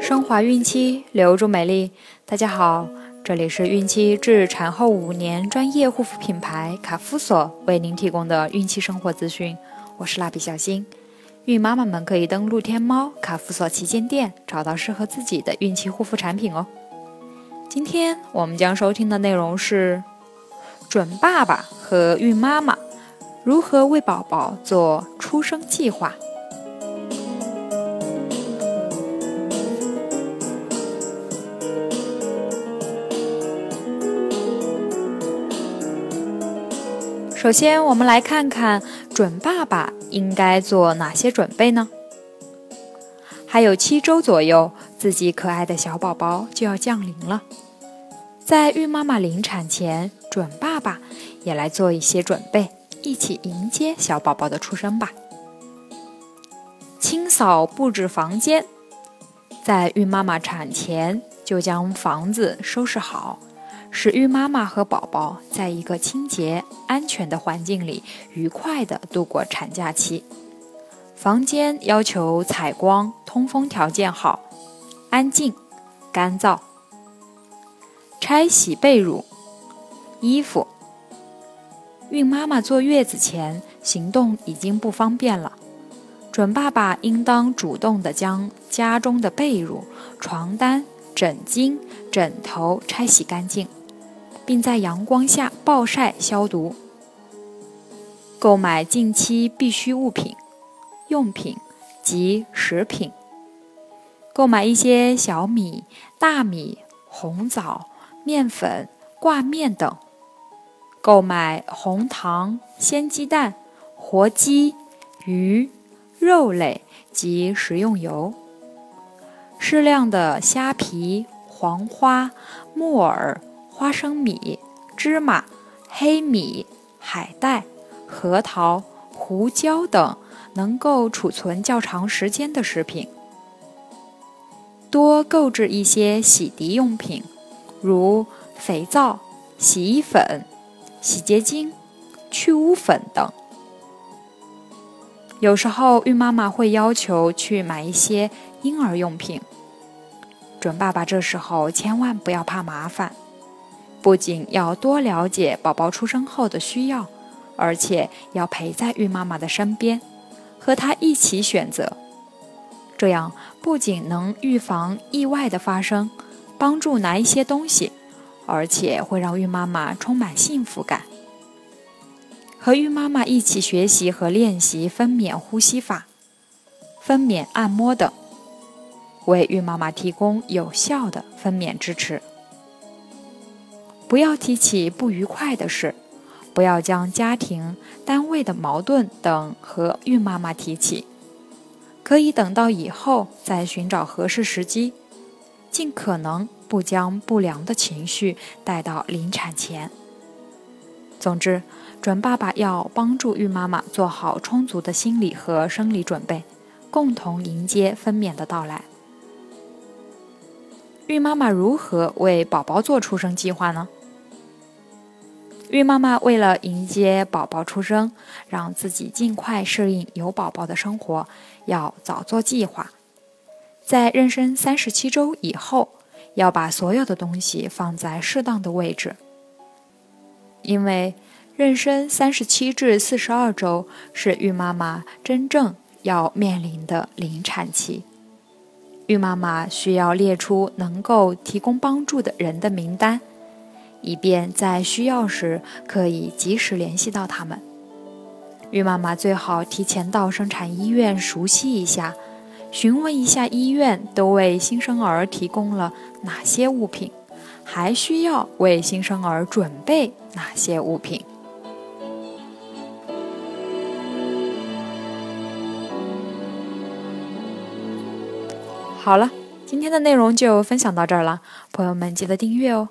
升华孕期，留住美丽。大家好，这里是孕期至产后五年专业护肤品牌卡夫索为您提供的孕期生活资讯。我是蜡笔小新。孕妈妈们可以登录天猫卡夫索旗舰店，找到适合自己的孕期护肤产品哦。今天我们将收听的内容是：准爸爸和孕妈妈如何为宝宝做出生计划。首先，我们来看看准爸爸应该做哪些准备呢？还有七周左右，自己可爱的小宝宝就要降临了。在孕妈妈临产前，准爸爸也来做一些准备，一起迎接小宝宝的出生吧。清扫布置房间，在孕妈妈产前就将房子收拾好。使孕妈妈和宝宝在一个清洁、安全的环境里愉快地度过产假期。房间要求采光、通风条件好，安静、干燥。拆洗被褥、衣服。孕妈妈坐月子前行动已经不方便了，准爸爸应当主动地将家中的被褥、床单、枕巾、枕头拆洗干净。并在阳光下暴晒消毒。购买近期必需物品、用品及食品。购买一些小米、大米、红枣、面粉、挂面等。购买红糖、鲜鸡蛋、活鸡、鱼、肉类及食用油。适量的虾皮、黄花、木耳。花生米、芝麻、黑米、海带、核桃、胡椒等能够储存较长时间的食品。多购置一些洗涤用品，如肥皂、洗衣粉、洗洁精、去污粉等。有时候孕妈妈会要求去买一些婴儿用品，准爸爸这时候千万不要怕麻烦。不仅要多了解宝宝出生后的需要，而且要陪在孕妈妈的身边，和她一起选择。这样不仅能预防意外的发生，帮助拿一些东西，而且会让孕妈妈充满幸福感。和孕妈妈一起学习和练习分娩呼吸法、分娩按摩等，为孕妈妈提供有效的分娩支持。不要提起不愉快的事，不要将家庭、单位的矛盾等和孕妈妈提起，可以等到以后再寻找合适时机，尽可能不将不良的情绪带到临产前。总之，准爸爸要帮助孕妈妈做好充足的心理和生理准备，共同迎接分娩的到来。孕妈妈如何为宝宝做出生计划呢？孕妈妈为了迎接宝宝出生，让自己尽快适应有宝宝的生活，要早做计划。在妊娠三十七周以后，要把所有的东西放在适当的位置。因为妊娠三十七至四十二周是孕妈妈真正要面临的临产期，孕妈妈需要列出能够提供帮助的人的名单。以便在需要时可以及时联系到他们。孕妈妈最好提前到生产医院熟悉一下，询问一下医院都为新生儿提供了哪些物品，还需要为新生儿准备哪些物品。好了，今天的内容就分享到这儿了，朋友们记得订阅哦。